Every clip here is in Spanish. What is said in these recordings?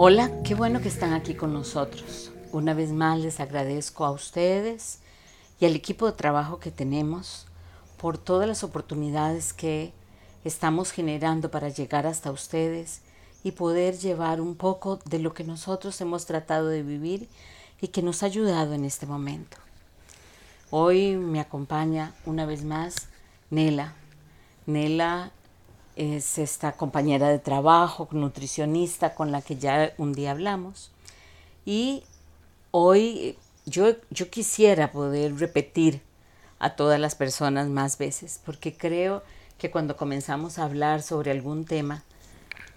Hola, qué bueno que están aquí con nosotros. Una vez más les agradezco a ustedes y al equipo de trabajo que tenemos por todas las oportunidades que estamos generando para llegar hasta ustedes y poder llevar un poco de lo que nosotros hemos tratado de vivir y que nos ha ayudado en este momento. Hoy me acompaña una vez más Nela. Nela es esta compañera de trabajo, nutricionista con la que ya un día hablamos. Y hoy yo, yo quisiera poder repetir a todas las personas más veces, porque creo que cuando comenzamos a hablar sobre algún tema,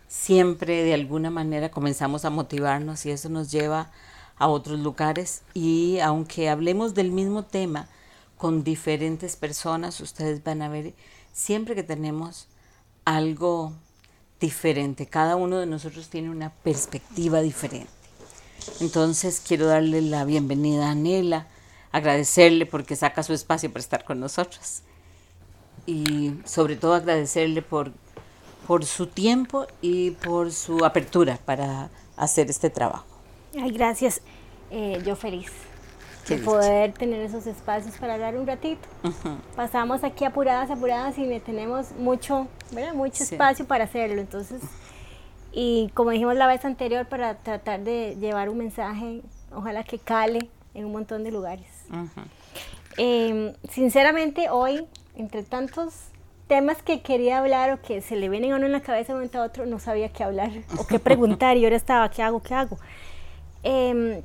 siempre de alguna manera comenzamos a motivarnos y eso nos lleva a otros lugares. Y aunque hablemos del mismo tema con diferentes personas, ustedes van a ver siempre que tenemos algo diferente. Cada uno de nosotros tiene una perspectiva diferente. Entonces quiero darle la bienvenida a Nela, agradecerle porque saca su espacio para estar con nosotros y sobre todo agradecerle por, por su tiempo y por su apertura para hacer este trabajo. Ay, gracias. Eh, yo feliz de poder tener esos espacios para hablar un ratito. Pasamos aquí apuradas, apuradas y tenemos mucho, ¿verdad? mucho espacio para hacerlo. Entonces, y como dijimos la vez anterior, para tratar de llevar un mensaje, ojalá que cale en un montón de lugares. Em, sinceramente, hoy, entre tantos temas que quería hablar o que se le vienen a uno en la cabeza de un momento a otro, no sabía qué hablar o qué preguntar y ahora estaba, ¿qué hago? ¿Qué hago? Eh,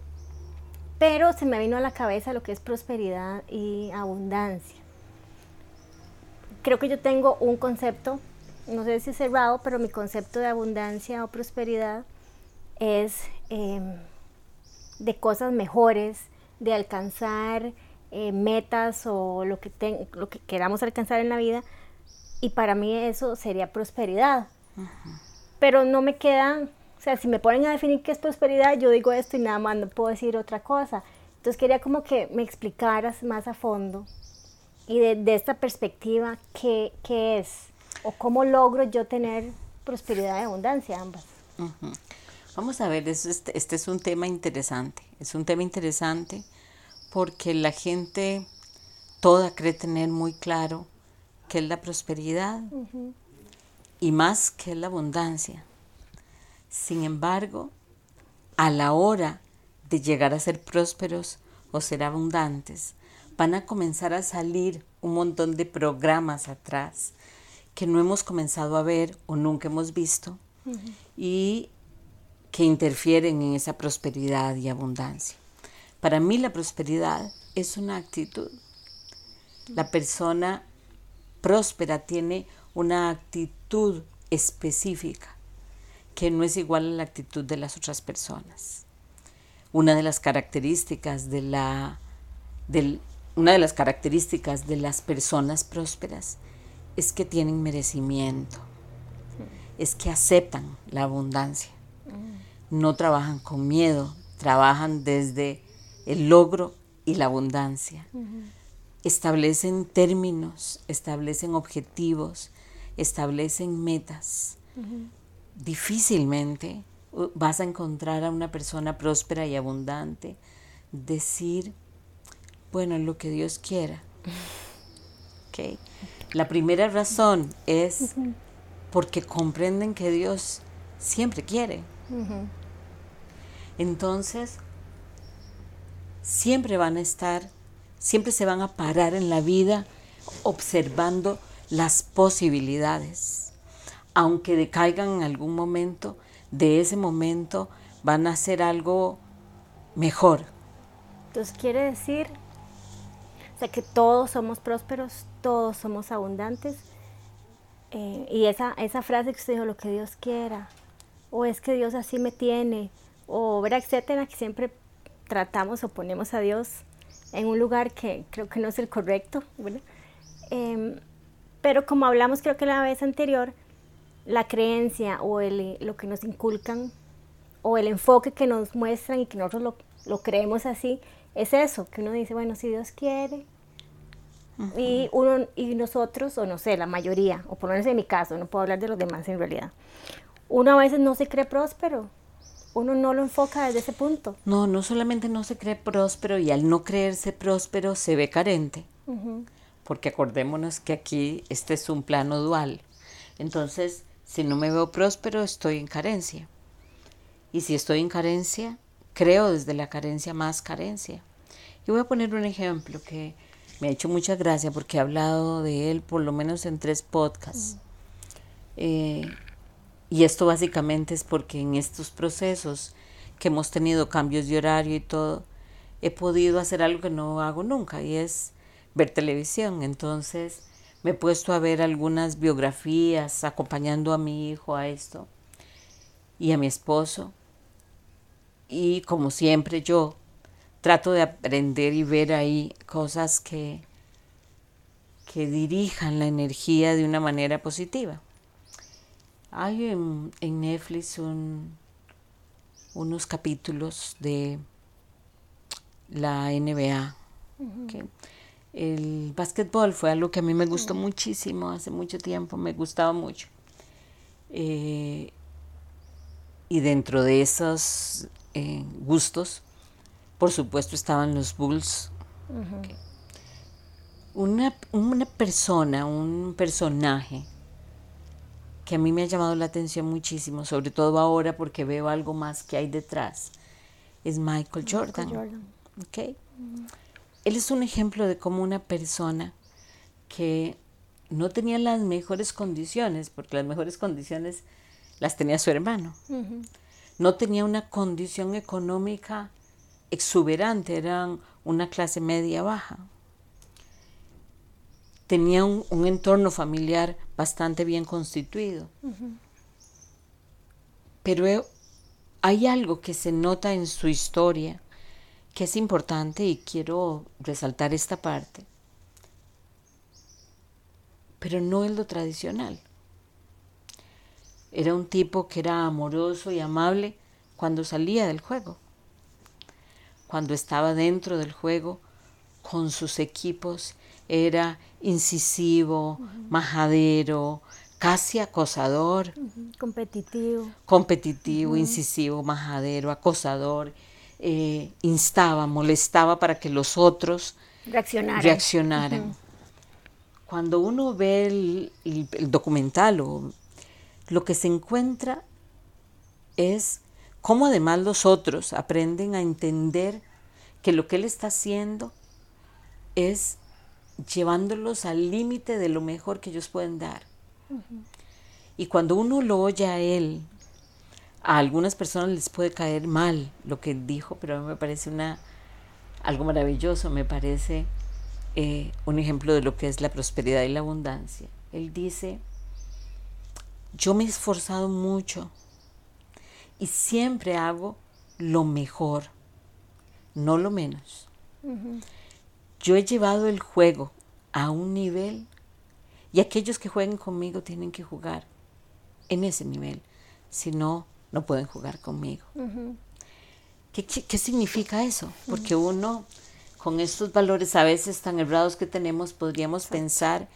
pero se me vino a la cabeza lo que es prosperidad y abundancia. Creo que yo tengo un concepto, no sé si es cerrado, pero mi concepto de abundancia o prosperidad es em, de cosas mejores, de alcanzar eh, metas o lo que, lo que queramos alcanzar en la vida. Y para mí eso sería prosperidad. Pero no me queda sea, si me ponen a definir qué es prosperidad, yo digo esto y nada más, no puedo decir otra cosa. Entonces quería como que me explicaras más a fondo y de, esta perspectiva, ¿qué, ¿qué, es? ¿O cómo logro yo tener prosperidad y abundancia ambas? Vamos a ver, este, este, es un tema interesante. Es un tema interesante porque la gente toda cree tener muy claro qué es la prosperidad y más que es la abundancia. Sin embargo, a la hora de llegar a ser prósperos o ser abundantes, van a comenzar a salir un montón de programas atrás que no hemos comenzado a ver o nunca hemos visto y que interfieren en esa prosperidad y abundancia. Para mí la prosperidad es una actitud. La persona próspera tiene una actitud específica que no es igual a la actitud de las otras personas. Una de las características de la una de las características de las personas prósperas es que tienen merecimiento, es que aceptan la abundancia, no trabajan con miedo, trabajan desde el logro y la abundancia. Establecen términos, establecen objetivos, establecen metas difícilmente vas a encontrar a una persona próspera y abundante decir, bueno, lo que Dios quiera. Okay. La primera razón es porque comprenden que Dios siempre quiere. Entonces, siempre van a estar, siempre se van a parar en la vida observando las posibilidades aunque decaigan en algún momento, de ese momento van a hacer algo mejor. Entonces quiere decir sea, que todos somos prósperos, todos somos abundantes. Eh, y esa, esa frase que usted dijo, lo que Dios quiera, o es que Dios así me tiene, o verá, etcétera, que siempre tratamos o ponemos a Dios en un lugar que creo que no es el correcto, em, pero como hablamos creo que la vez anterior, la creencia o el, lo que nos inculcan o el enfoque que nos muestran y que nosotros lo, creemos así, es eso, que uno dice, bueno, si Dios quiere, y uno y nosotros, o no sé, la mayoría, o por lo menos en mi caso, no puedo hablar de los demás en realidad, uno a veces no se cree próspero, uno no lo enfoca desde ese punto. No, no solamente no se cree próspero y al no creerse próspero se ve carente. Porque acordémonos que aquí este es un plano dual. Entonces, si no me veo próspero, estoy en carencia. Y si estoy en carencia, creo desde la carencia más carencia. Y voy a poner un ejemplo que me ha hecho mucha gracia porque he hablado de él por lo menos en tres podcasts. Eh, y esto básicamente es porque en estos procesos que hemos tenido cambios de horario y todo, he podido hacer algo que no hago nunca y es ver televisión. Entonces me he puesto a ver algunas biografías acompañando a mi hijo a esto y a mi esposo. Y como siempre yo trato de aprender y ver ahí cosas que, que dirijan la energía de una manera positiva. Hay en, Netflix unos capítulos de la NBA. El básquetbol fue algo que a mí me gustó muchísimo hace mucho tiempo, me gustaba mucho. Eh, y dentro de esos eh, gustos, por supuesto, estaban los Bulls. una, una persona, un personaje que a mí me ha llamado la atención muchísimo, sobre todo ahora porque veo algo más que hay detrás, es Michael Jordan. Él es un ejemplo de cómo una persona que no tenía las mejores condiciones, porque las mejores condiciones las tenía su hermano, no tenía una condición económica exuberante, eran una clase media baja. Tenía un, entorno familiar bastante bien constituido. Pero hay algo que se nota en su historia que es importante y quiero resaltar esta parte. Pero no es lo tradicional. Era un tipo que era amoroso y amable cuando salía del juego. Cuando estaba dentro del juego con sus equipos era incisivo, majadero, casi acosador. Competitivo. Competitivo, incisivo, majadero, acosador. Eh, instaba, molestaba para que los otros reaccionaran. Cuando uno ve el, documental, lo que se encuentra es cómo además los otros aprenden a entender que lo que él está haciendo es llevándolos al límite de lo mejor que ellos pueden dar. Y cuando uno lo oye a él, a algunas personas les puede caer mal lo que él dijo, pero a mí me parece una, algo maravilloso, me parece eh, un ejemplo de lo que es la prosperidad y la abundancia. Él dice, yo me he esforzado mucho y siempre hago lo mejor, no lo menos. Yo he llevado el juego a un nivel y aquellos que jueguen conmigo tienen que jugar en ese nivel. Si no, no pueden jugar conmigo. ¿Qué, significa eso? Porque uno, con estos valores a veces tan errados que tenemos, podríamos pensar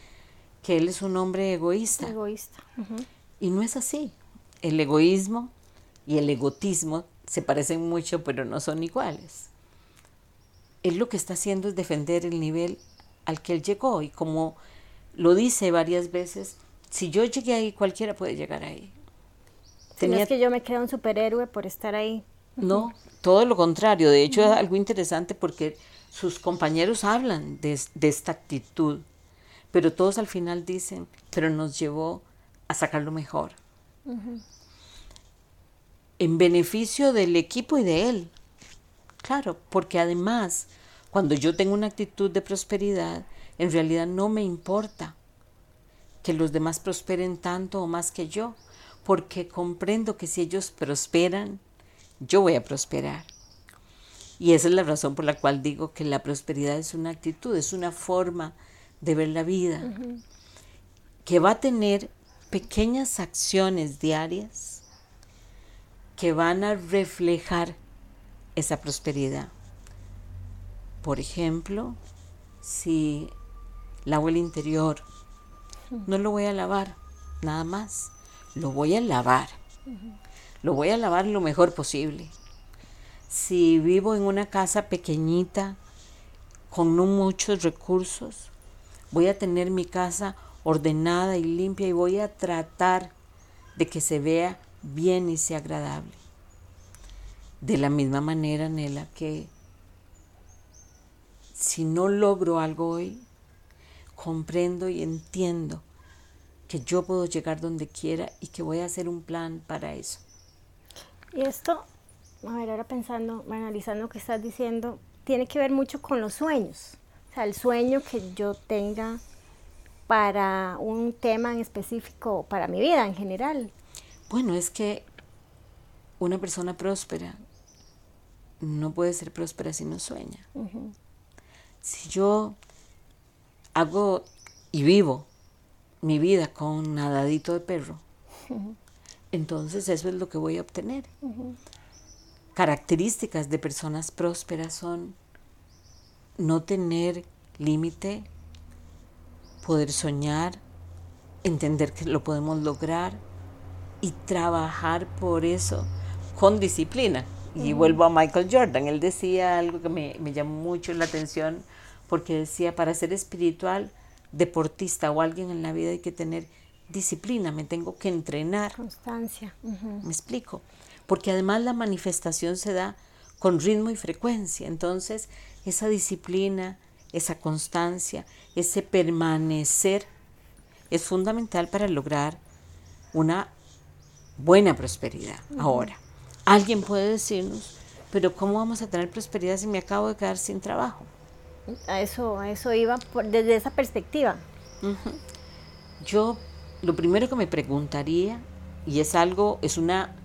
que él es un hombre egoísta. Egoísta. Y no es así. El egoísmo y el egotismo se parecen mucho, pero no son iguales él lo que está haciendo es defender el nivel al que él llegó y como lo dice varias veces, si yo llegué ahí, cualquiera puede llegar ahí. No es que yo me creo un superhéroe por estar ahí. No, todo lo contrario. De hecho, es algo interesante porque sus compañeros hablan de, esta actitud, pero todos al final dicen, pero nos llevó a sacar lo mejor. En beneficio del equipo y de él. Claro, porque además, cuando yo tengo una actitud de prosperidad, en realidad no me importa que los demás prosperen tanto o más que yo, porque comprendo que si ellos prosperan, yo voy a prosperar. Y esa es la razón por la cual digo que la prosperidad es una actitud, es una forma de ver la vida, que va a tener pequeñas acciones diarias que van a reflejar esa prosperidad. Por ejemplo, si lavo el interior, no lo voy a lavar, nada más, lo voy a lavar. lo voy a lavar lo mejor posible. Si vivo en una casa pequeñita, con no muchos recursos, voy a tener mi casa ordenada y limpia y voy a tratar de que se vea bien y sea agradable. De la misma manera, Nela, que si no logro algo hoy, comprendo y entiendo que yo puedo llegar donde quiera y que voy a hacer un plan para eso. Y esto, a ver, ahora pensando, analizando lo que estás diciendo, tiene que ver mucho con los sueños. O sea, el sueño que yo tenga para un tema en específico, para mi vida en general. Bueno, es que una persona próspera no puede ser próspera si no sueña. Si yo hago y vivo mi vida con nadadito de perro, entonces eso es lo que voy a obtener. Características de personas prósperas son no tener límite, poder soñar, entender que lo podemos lograr y trabajar por eso con disciplina. Y vuelvo a Michael Jordan, él decía algo que me, me llamó mucho la atención porque decía, para ser espiritual, deportista o alguien en la vida hay que tener disciplina, me tengo que entrenar. Constancia. Me explico. Porque además la manifestación se da con ritmo y frecuencia. Entonces, esa disciplina, esa constancia, ese permanecer es fundamental para lograr una buena prosperidad. Ahora, alguien puede decirnos, pero ¿cómo vamos a tener prosperidad si me acabo de quedar sin trabajo? A eso, a eso iba desde esa perspectiva. Yo lo primero que me preguntaría, y es algo, es una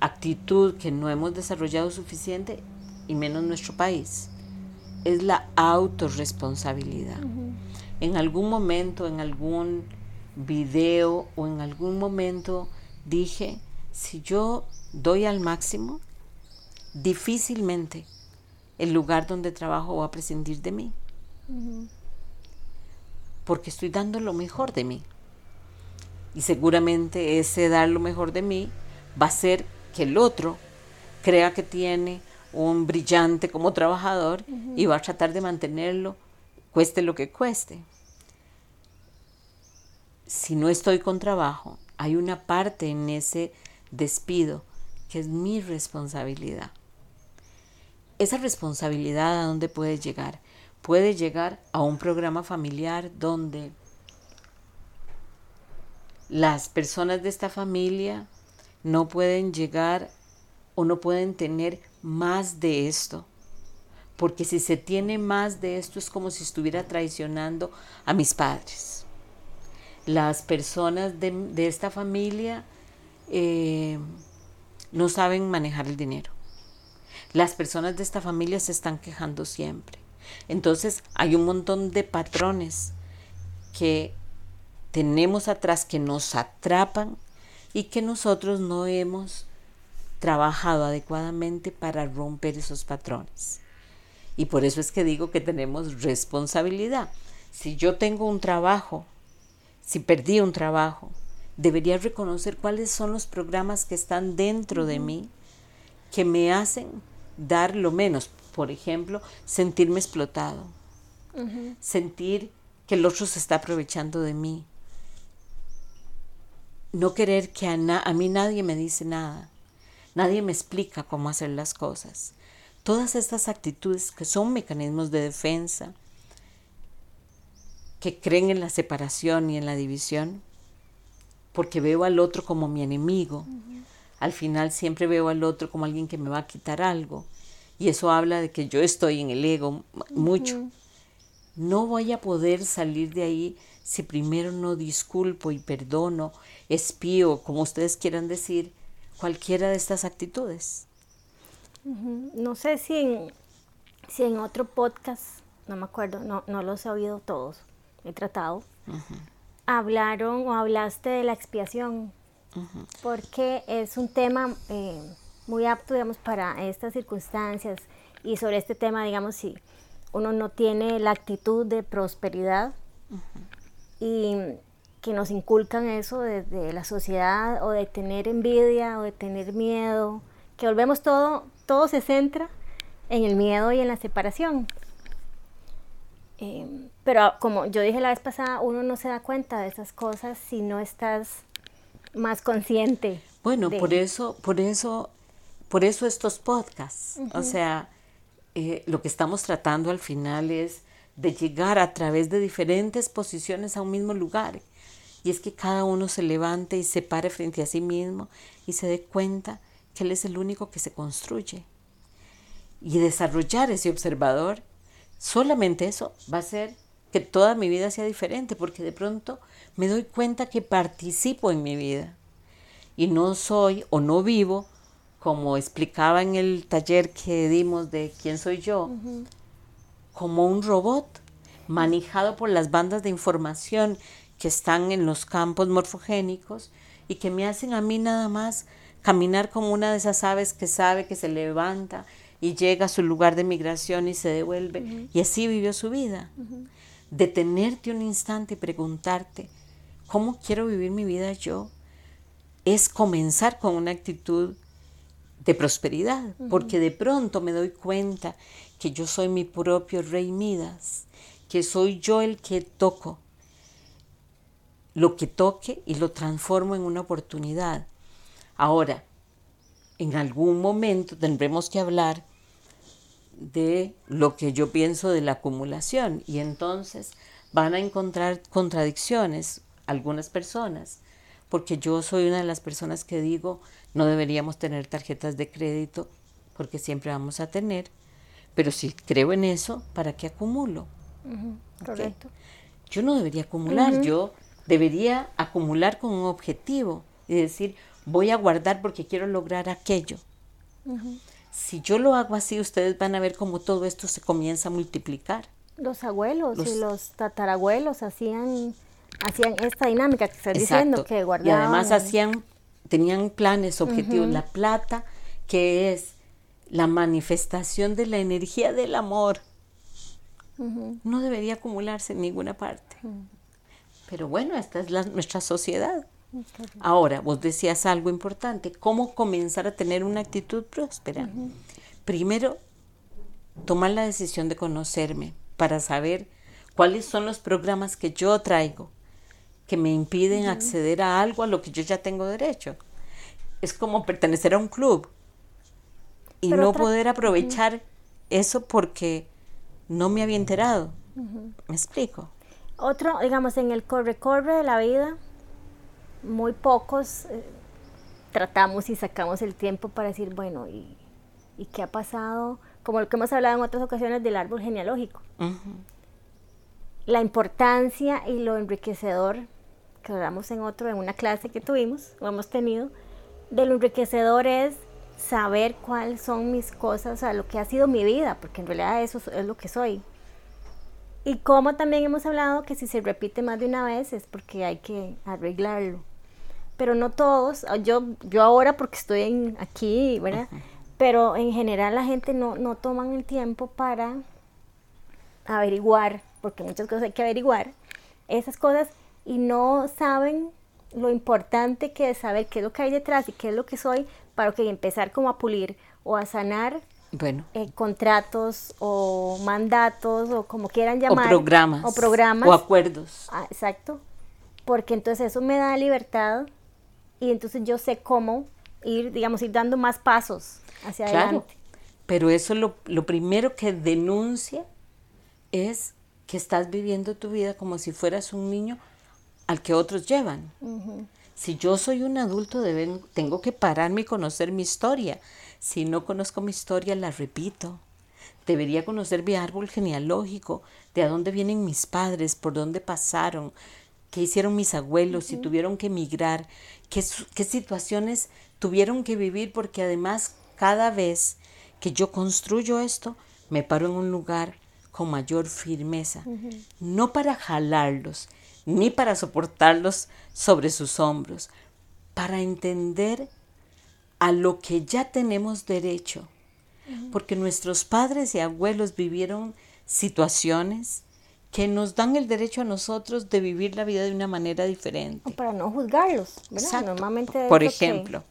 actitud que no hemos desarrollado suficiente, y menos nuestro país, es la autorresponsabilidad. En algún momento, en algún video o en algún momento dije, si yo doy al máximo, difícilmente el lugar donde trabajo va a prescindir de mí. Porque estoy dando lo mejor de mí. Y seguramente ese dar lo mejor de mí va a ser que el otro crea que tiene un brillante como trabajador y va a tratar de mantenerlo, cueste lo que cueste. Si no estoy con trabajo, hay una parte en ese despido que es mi responsabilidad. Esa responsabilidad a dónde puede llegar? Puede llegar a un programa familiar donde las personas de esta familia no pueden llegar o no pueden tener más de esto. Porque si se tiene más de esto es como si estuviera traicionando a mis padres. Las personas de, esta familia eh, no saben manejar el dinero. Las personas de esta familia se están quejando siempre. Entonces hay un montón de patrones que tenemos atrás que nos atrapan y que nosotros no hemos trabajado adecuadamente para romper esos patrones. Y por eso es que digo que tenemos responsabilidad. Si yo tengo un trabajo, si perdí un trabajo, debería reconocer cuáles son los programas que están dentro de mí que me hacen dar lo menos. Por ejemplo, sentirme explotado, sentir que el otro se está aprovechando de mí, no querer que a, a mí nadie me dice nada, nadie me explica cómo hacer las cosas. Todas estas actitudes que son mecanismos de defensa, que creen en la separación y en la división, porque veo al otro como mi enemigo. Al final siempre veo al otro como alguien que me va a quitar algo. Y eso habla de que yo estoy en el ego mucho. No voy a poder salir de ahí si primero no disculpo y perdono, espío, como ustedes quieran decir, cualquiera de estas actitudes. No sé si en, si en otro podcast, no me acuerdo, no, no los he oído todos, he tratado, hablaron o hablaste de la expiación, porque es un tema eh, muy apto, digamos, para estas circunstancias y sobre este tema, digamos, si uno no tiene la actitud de prosperidad, y que nos inculcan eso desde la sociedad o de tener envidia o de tener miedo, que volvemos todo, todo se centra en el miedo y en la separación. Eh, pero como yo dije la vez pasada, uno no se da cuenta de esas cosas si no estás más consciente. Bueno, por eso, por eso, por eso estos podcasts. O sea, eh, lo que estamos tratando al final es de llegar a través de diferentes posiciones a un mismo lugar. Y es que cada uno se levante y se pare frente a sí mismo y se dé cuenta que él es el único que se construye. Y desarrollar ese observador, solamente eso va a hacer que toda mi vida sea diferente, porque de pronto me doy cuenta que participo en mi vida y no soy o no vivo, como explicaba en el taller que dimos de quién soy yo, como un robot manejado por las bandas de información que están en los campos morfogénicos y que me hacen a mí nada más caminar como una de esas aves que sabe que se levanta y llega a su lugar de migración y se devuelve. Y así vivió su vida. Detenerte un instante y preguntarte, ¿cómo quiero vivir mi vida yo? Es comenzar con una actitud de prosperidad, porque de pronto me doy cuenta que yo soy mi propio rey Midas, que soy yo el que toco lo que toque y lo transformo en una oportunidad. Ahora, en algún momento tendremos que hablar de lo que yo pienso de la acumulación y entonces van a encontrar contradicciones algunas personas, porque yo soy una de las personas que digo no deberíamos tener tarjetas de crédito porque siempre vamos a tener, pero si creo en eso, ¿para qué acumulo? correcto. Yo no debería acumular, yo debería acumular con un objetivo y decir, voy a guardar porque quiero lograr aquello. Si yo lo hago así, ustedes van a ver cómo todo esto se comienza a multiplicar. Los abuelos y los tatarabuelos hacían, hacían esta dinámica que estás diciendo, que guardaban. Y además hacían, tenían planes, objetivos. La plata, que es la manifestación de la energía del amor, no debería acumularse en ninguna parte. Pero bueno, esta es nuestra sociedad. Ahora, vos decías algo importante, ¿cómo comenzar a tener una actitud próspera? Primero, tomar la decisión de conocerme para saber cuáles son los programas que yo traigo que me impiden acceder a algo a lo que yo ya tengo derecho. Es como pertenecer a un club y no poder aprovechar eso porque no me había enterado. ¿Me explico? Otro, digamos, en el corre-corre de la vida, muy pocos eh, tratamos y sacamos el tiempo para decir, bueno, ¿y, qué ha pasado? Como lo que hemos hablado en otras ocasiones del árbol genealógico. La importancia y lo enriquecedor, que hablamos en otro, en una clase que tuvimos, o hemos tenido, de lo enriquecedor es saber cuáles son mis cosas, o sea, lo que ha sido mi vida, porque en realidad eso es lo que soy. Y como también hemos hablado que si se repite más de una vez es porque hay que arreglarlo. Pero no todos, yo, yo ahora porque estoy aquí, ¿verdad? Pero en general la gente no, no toman el tiempo para averiguar, porque muchas cosas hay que averiguar, esas cosas y no saben lo importante que es saber qué es lo que hay detrás y qué es lo que soy para que empezar como a pulir o a sanar bueno. Eh, contratos o mandatos o como quieran llamar. O programas. O programas. O acuerdos. Ah, exacto. Porque entonces eso me da libertad y entonces yo sé cómo ir, digamos, ir dando más pasos hacia adelante. Pero eso lo, lo primero que denuncia es que estás viviendo tu vida como si fueras un niño al que otros llevan. Si yo soy un adulto, deben, tengo que pararme y conocer mi historia. Si no conozco mi historia, la repito. Debería conocer mi árbol genealógico, de a dónde vienen mis padres, por dónde pasaron, qué hicieron mis abuelos, si tuvieron que emigrar, qué, qué situaciones tuvieron que vivir, porque además cada vez que yo construyo esto, me paro en un lugar con mayor firmeza, no para jalarlos, ni para soportarlos sobre sus hombros, para entender a lo que ya tenemos derecho, porque nuestros padres y abuelos vivieron situaciones que nos dan el derecho a nosotros de vivir la vida de una manera diferente. para no juzgarlos, ¿verdad? Normalmente. Por ejemplo,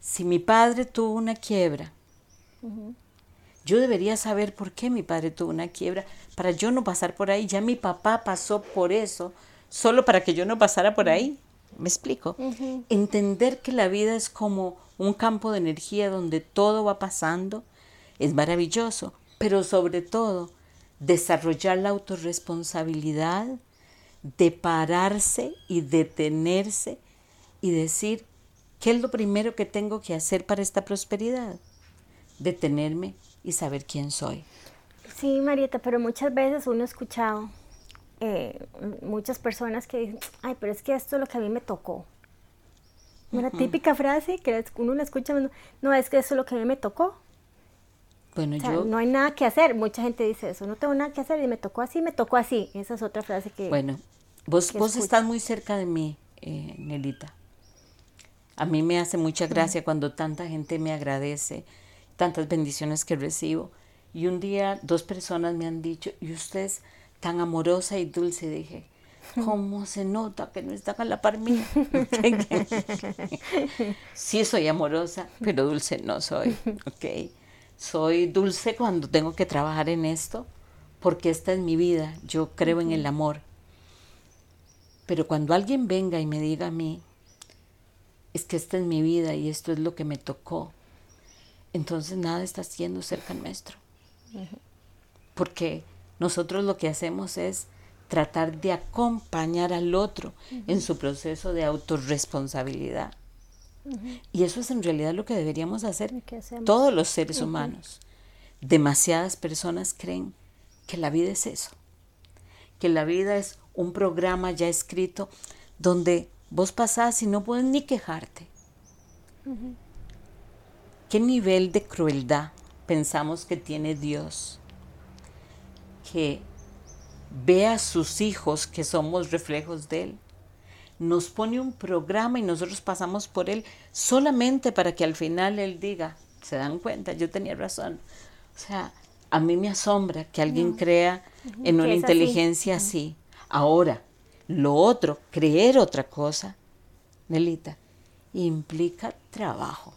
si mi padre tuvo una quiebra, yo debería saber por qué mi padre tuvo una quiebra, para yo no pasar por ahí. Ya mi papá pasó por eso, solo para que yo no pasara por ahí. ¿Me explico? Entender que la vida es como un campo de energía donde todo va pasando es maravilloso, pero sobre todo desarrollar la autorresponsabilidad de pararse y detenerse y decir, ¿qué es lo primero que tengo que hacer para esta prosperidad? Detenerme y saber quién soy. Sí, Marieta, pero muchas veces uno ha escuchado eh, muchas personas que dicen, ay, pero es que esto es lo que a mí me tocó. Una típica frase que uno la escucha, no, es que eso es lo que a mí me tocó. Bueno, yo... No hay nada que hacer. Mucha gente dice eso, no tengo nada que hacer y me tocó así, me tocó así. Esa es otra frase que... Bueno, vos, vos estás muy cerca de mí, eh, Nelita. A mí me hace mucha gracia cuando tanta gente me agradece, tantas bendiciones que recibo. Y un día dos personas me han dicho, y usted tan amorosa y dulce, dije, ¿cómo se nota que no está a la par mía? sí soy amorosa, pero dulce no soy, ¿ok? Soy dulce cuando tengo que trabajar en esto, porque esta es mi vida, yo creo en el amor. Pero cuando alguien venga y me diga a mí, es que esta es mi vida y esto es lo que me tocó, entonces nada está haciendo cerca nuestro. Porque nosotros lo que hacemos es tratar de acompañar al otro en su proceso de autorresponsabilidad. Y eso es en realidad lo que deberíamos hacer todos los seres humanos. Demasiadas personas creen que la vida es eso, que la vida es un programa ya escrito donde vos pasás y no puedes ni quejarte. ¿Qué nivel de crueldad pensamos que tiene Dios? Que ve a sus hijos que somos reflejos de Él. Nos pone un programa y nosotros pasamos por Él solamente para que al final Él diga, se dan cuenta, yo tenía razón. O sea, a mí me asombra que alguien crea en una inteligencia así. Ahora, lo otro, creer otra cosa, Nelita, implica trabajo.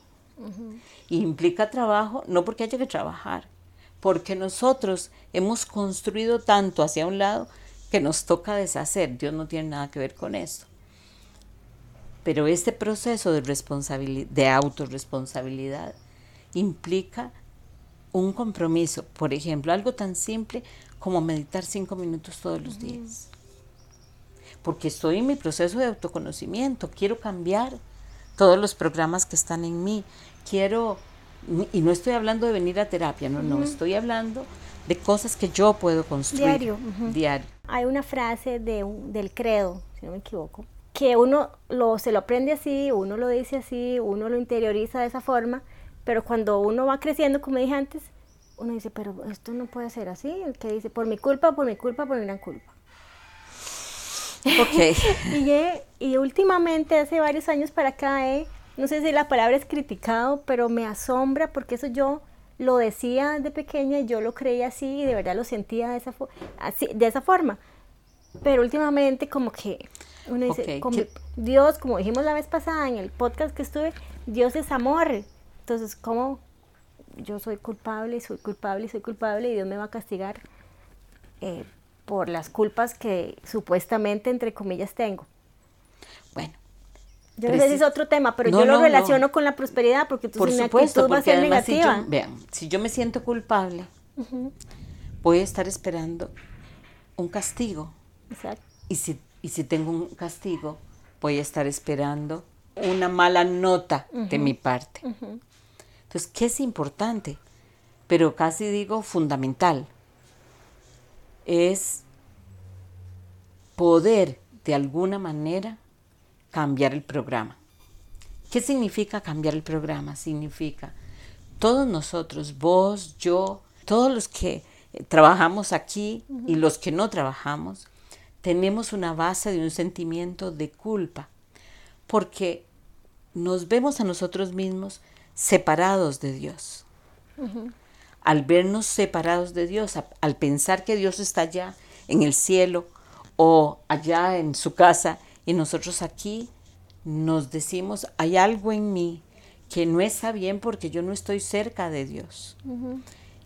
Implica trabajo no porque haya que trabajar, porque nosotros hemos construido tanto hacia un lado que nos toca deshacer. Dios no tiene nada que ver con eso. Pero este proceso de, responsabilidad, de autorresponsabilidad implica un compromiso. Por ejemplo, algo tan simple como meditar cinco minutos todos los días. Porque estoy en mi proceso de autoconocimiento, quiero cambiar todos los programas que están en mí, quiero y no estoy hablando de venir a terapia, no, no, estoy hablando de cosas que yo puedo construir. Diario. Diario. Hay una frase de, del credo, si no me equivoco, que uno lo, se lo aprende así, uno lo dice así, uno lo interioriza de esa forma, pero cuando uno va creciendo, como dije antes, uno dice, pero esto no puede ser así, el que dice, por mi culpa, por mi culpa, por mi gran culpa. Ok. y, y últimamente, hace varios años para acá, he no sé si la palabra es criticado, pero me asombra porque eso yo lo decía de pequeña y yo lo creía así y de verdad lo sentía de esa, así, de esa forma. Pero últimamente como que uno dice, como Dios, como dijimos la vez pasada en el podcast que estuve, Dios es amor. Entonces, ¿cómo yo soy culpable soy culpable soy culpable y Dios me va a castigar eh, por las culpas que supuestamente, entre comillas, tengo? Bueno, yo no sé si es otro tema, pero yo lo relaciono con la prosperidad porque tu Por supuesto, va a ser negativa. vean, si yo me siento culpable, voy a estar esperando un castigo. Exacto. Y si, y si tengo un castigo, voy a estar esperando una mala nota de mi parte. Entonces, ¿qué es importante? Pero casi digo fundamental. Es poder de alguna manera cambiar el programa. ¿Qué significa cambiar el programa? Significa todos nosotros, vos, yo, todos los que eh, trabajamos aquí y los que no trabajamos, tenemos una base de un sentimiento de culpa, porque nos vemos a nosotros mismos separados de Dios. al vernos separados de Dios, al pensar que Dios está allá en el cielo o allá en su casa y nosotros aquí nos decimos, hay algo en mí que no está bien porque yo no estoy cerca de Dios.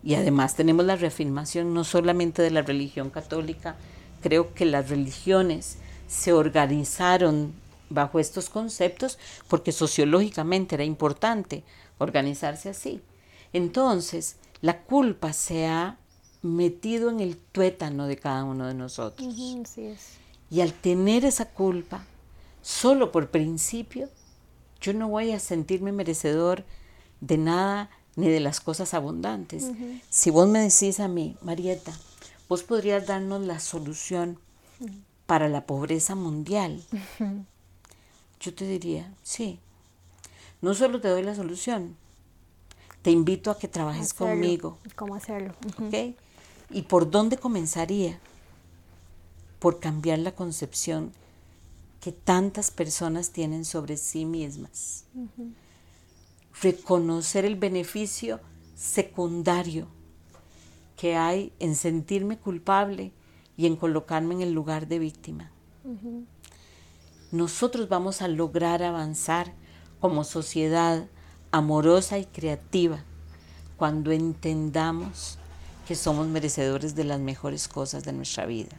Y además tenemos la reafirmación no solamente de la religión católica, creo que las religiones se organizaron bajo estos conceptos porque sociológicamente era importante organizarse así. Entonces, la culpa se ha metido en el tuétano de cada uno de nosotros. Y al tener esa culpa, solo por principio, yo no voy a sentirme merecedor de nada ni de las cosas abundantes. Si vos me decís a mí, Marieta, vos podrías darnos la solución para la pobreza mundial, yo te diría, sí. No solo te doy la solución, te invito a que trabajes conmigo. ¿Cómo hacerlo? ¿Y por dónde comenzaría? Por cambiar la concepción que tantas personas tienen sobre sí mismas. Reconocer el beneficio secundario que hay en sentirme culpable y en colocarme en el lugar de víctima. Nosotros vamos a lograr avanzar como sociedad amorosa y creativa cuando entendamos que somos merecedores de las mejores cosas de nuestra vida.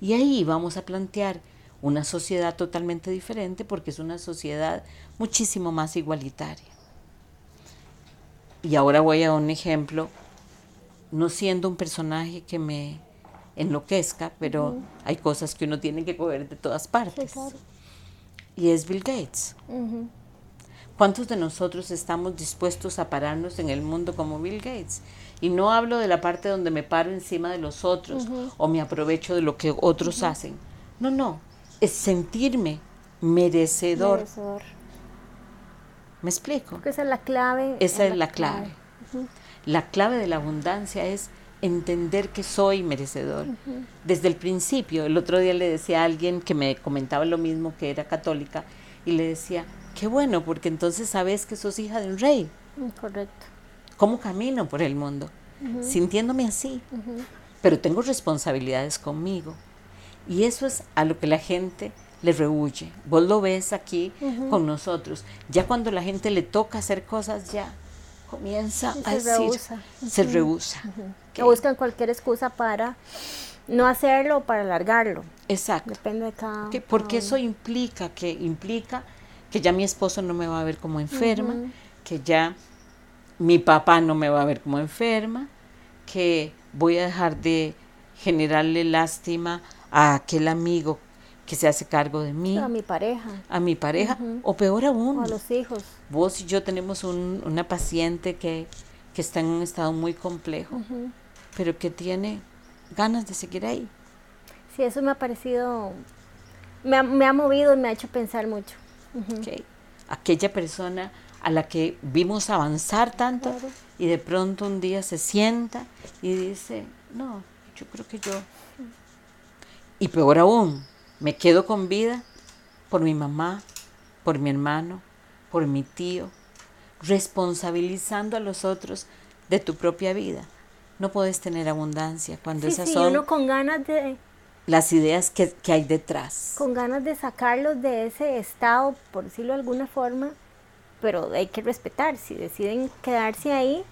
Y ahí vamos a plantear una sociedad totalmente diferente porque es una sociedad muchísimo más igualitaria. Y ahora voy a un ejemplo, no siendo un personaje que me enloquezca, pero hay cosas que uno tiene que coger de todas partes. Y es Bill Gates. ¿Cuántos de nosotros estamos dispuestos a pararnos en el mundo como Bill Gates? Y no hablo de la parte donde me paro encima de los otros o me aprovecho de lo que otros hacen. No, no. Es sentirme merecedor. ¿Me explico? esa es la clave. Esa es la, clave. La clave de la abundancia es entender que soy merecedor. Desde el principio, el otro día le decía a alguien que me comentaba lo mismo, que era católica, y le decía, Qué bueno, porque entonces sabes que sos hija de un rey. Mm, correcto. ¿Cómo camino por el mundo? Sintiéndome así. Pero tengo responsabilidades conmigo. Y eso es a lo que la gente le rehuye. Vos lo ves aquí con nosotros. Ya cuando la gente le toca hacer cosas, ya comienza a decir, rehúsa. se rehúsa. Que buscan cualquier excusa para no hacerlo o para alargarlo. Exacto. Depende de cada. porque eso implica que implica que ya mi esposo no me va a ver como enferma, que ya mi papá no me va a ver como enferma, que voy a dejar de generarle lástima a aquel amigo que se hace cargo de mí. A mi pareja. A mi pareja, o peor aún. O a los hijos. Vos y yo tenemos una paciente que, está en un estado muy complejo, pero que tiene ganas de seguir ahí. Sí, eso me ha parecido, me ha, me ha movido y me ha hecho pensar mucho. Aquella persona a la que vimos avanzar tanto y de pronto un día se sienta y dice, no, yo creo que yo... Y peor aún, me quedo con vida por mi mamá, por mi hermano, por mi tío, responsabilizando a los otros de tu propia vida. No puedes tener abundancia cuando esas son... Uno con ganas de las ideas que, hay detrás. Con ganas de sacarlos de ese estado, por decirlo de alguna forma, pero hay que respetar, si deciden quedarse ahí,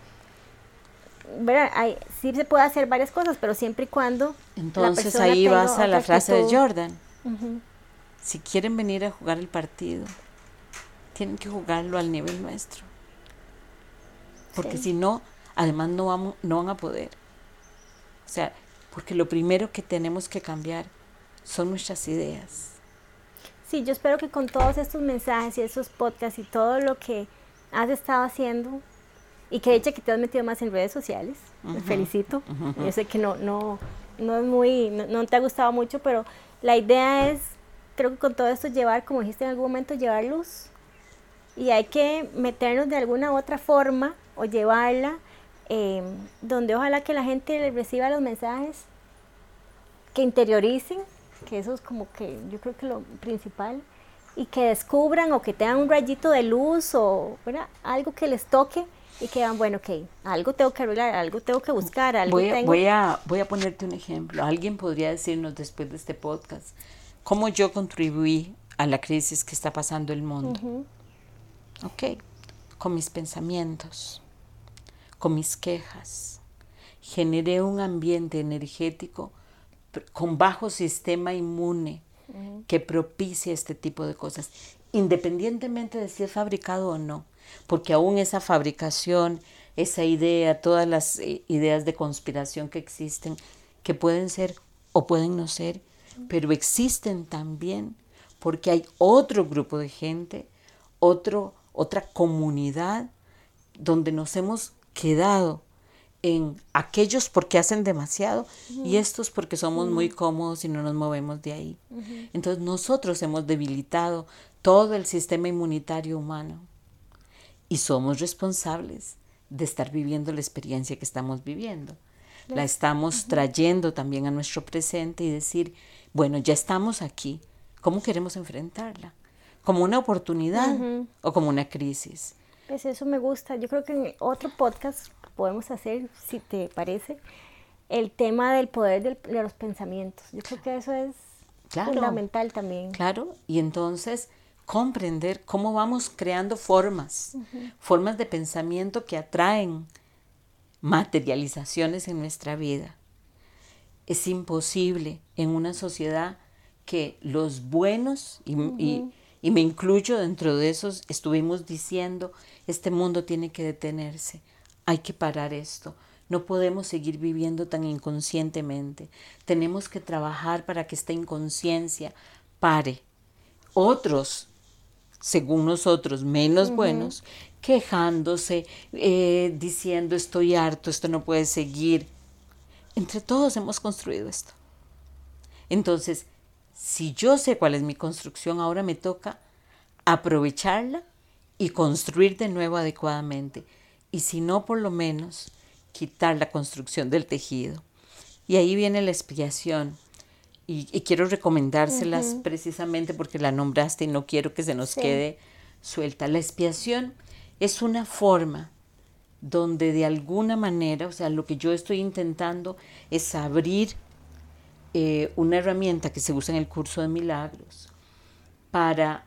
Hay, sí se puede hacer varias cosas, pero siempre y cuando... Entonces ahí vas a la frase de Jordan. Si quieren venir a jugar el partido, tienen que jugarlo al nivel nuestro. Porque si no, además no, vamos, no van a poder. O sea, porque lo primero que tenemos que cambiar son nuestras ideas. Sí, yo espero que con todos estos mensajes y estos podcasts y todo lo que has estado haciendo y que de hecho que te has metido más en redes sociales, te felicito. Yo sé que no, no, no es muy, no, te ha gustado mucho, pero la idea es, creo que con todo esto llevar, como dijiste en algún momento, llevar luz. Y hay que meternos de alguna u otra forma o llevarla eh, donde ojalá que la gente reciba los mensajes, que interioricen, que eso es como que yo creo que lo principal, y que descubran o que tengan un rayito de luz o algo que les toque y quedan, bueno, ok, algo tengo que arreglar, algo tengo que buscar, algo voy a, tengo... Voy a, voy a ponerte un ejemplo. Alguien podría decirnos después de este podcast cómo yo contribuí a la crisis que está pasando el mundo. Ok, con mis pensamientos, con mis quejas. Generé un ambiente energético con bajo sistema inmune que propicia este tipo de cosas, independientemente de si es fabricado o no, porque aún esa fabricación, esa idea, todas las eh, ideas de conspiración que existen, que pueden ser o pueden no ser, pero existen también porque hay otro grupo de gente, otro, otra comunidad donde nos hemos quedado en aquellos porque hacen demasiado y estos porque somos muy cómodos y no nos movemos de ahí. Entonces nosotros hemos debilitado todo el sistema inmunitario humano y somos responsables de estar viviendo la experiencia que estamos viviendo. La estamos trayendo también a nuestro presente y decir, bueno, ya estamos aquí, ¿cómo queremos enfrentarla? ¿Como una oportunidad o como una crisis? Pues eso me gusta. Yo creo que en otro podcast podemos hacer, si te parece, el tema del poder de los pensamientos. Yo creo que eso es fundamental también. Claro, y entonces comprender cómo vamos creando formas, formas de pensamiento que atraen materializaciones en nuestra vida. Es imposible en una sociedad que los buenos, y, y me incluyo dentro de esos, estuvimos diciendo, este mundo tiene que detenerse hay que parar esto. No podemos seguir viviendo tan inconscientemente. Tenemos que trabajar para que esta inconsciencia pare. Otros, según nosotros, menos buenos, quejándose, eh, diciendo estoy harto, esto no puede seguir. Entre todos hemos construido esto. Entonces, si yo sé cuál es mi construcción, ahora me toca aprovecharla y construir de nuevo adecuadamente y si no, por lo menos quitar la construcción del tejido. Y ahí viene la expiación. Y, quiero recomendárselas precisamente porque la nombraste y no quiero que se nos quede suelta. La expiación es una forma donde de alguna manera, o sea, lo que yo estoy intentando es abrir eh, una herramienta que se usa en el curso de milagros para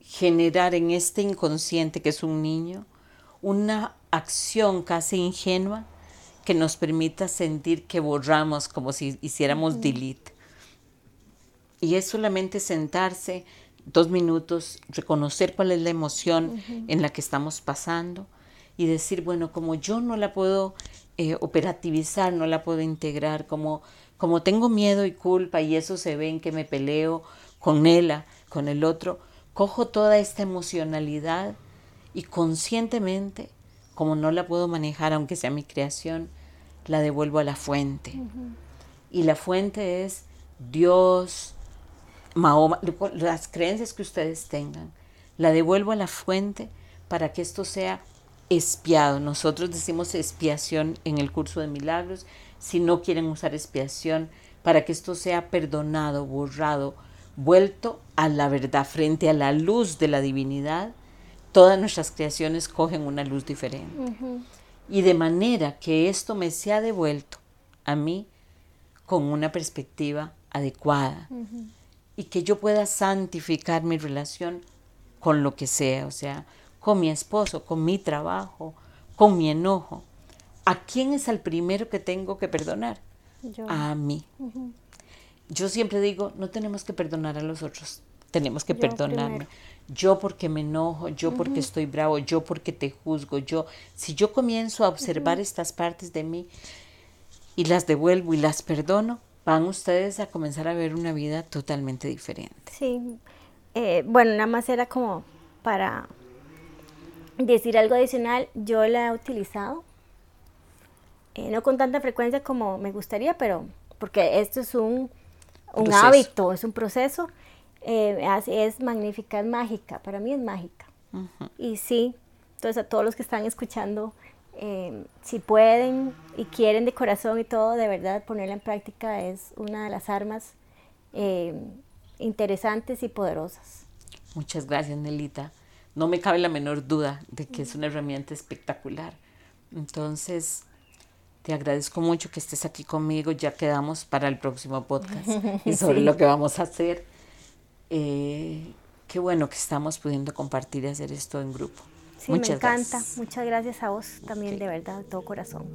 generar en este inconsciente que es un niño una acción casi ingenua que nos permita sentir que borramos como si hiciéramos delete. Y es solamente sentarse dos minutos, reconocer cuál es la emoción en la que estamos pasando y decir, bueno, como yo no la puedo eh, operativizar, no la puedo integrar, como, como tengo miedo y culpa y eso se ve en que me peleo con ella, con el otro, cojo toda esta emocionalidad y conscientemente, como no la puedo manejar aunque sea mi creación, la devuelvo a la fuente. Y la fuente es Dios, Mahoma, las creencias que ustedes tengan. La devuelvo a la fuente para que esto sea espiado. Nosotros decimos expiación en el curso de milagros. Si no quieren usar expiación, para que esto sea perdonado, borrado, vuelto a la verdad frente a la luz de la divinidad todas nuestras creaciones cogen una luz diferente. Y de manera que esto me sea devuelto a mí con una perspectiva adecuada y que yo pueda santificar mi relación con lo que sea, o sea, con mi esposo, con mi trabajo, con mi enojo. ¿A quién es el primero que tengo que perdonar? A mí. Yo siempre digo, no tenemos que perdonar a los otros, tenemos que perdonarme. yo porque me enojo, yo porque estoy bravo, yo porque te juzgo, yo, si yo comienzo a observar estas partes de mí y las devuelvo y las perdono, van ustedes a comenzar a ver una vida totalmente diferente. Sí, eh, bueno, nada más era como para decir algo adicional, yo la he utilizado, eh, no con tanta frecuencia como me gustaría, pero porque esto es un, un hábito, es un proceso eh, es magnífica, es mágica, para mí es mágica. Y sí, entonces a todos los que están escuchando, eh, si pueden y quieren de corazón y todo, de verdad ponerla en práctica es una de las armas eh, interesantes y poderosas. Muchas gracias, Nelita. no me cabe la menor duda de que es una herramienta espectacular. Entonces, te agradezco mucho que estés aquí conmigo. Ya quedamos para el próximo podcast y sobre lo que vamos a hacer. Eh, qué bueno que estamos pudiendo compartir y hacer esto en grupo. Sí, me encanta. Muchas gracias a vos también, de verdad, de todo corazón.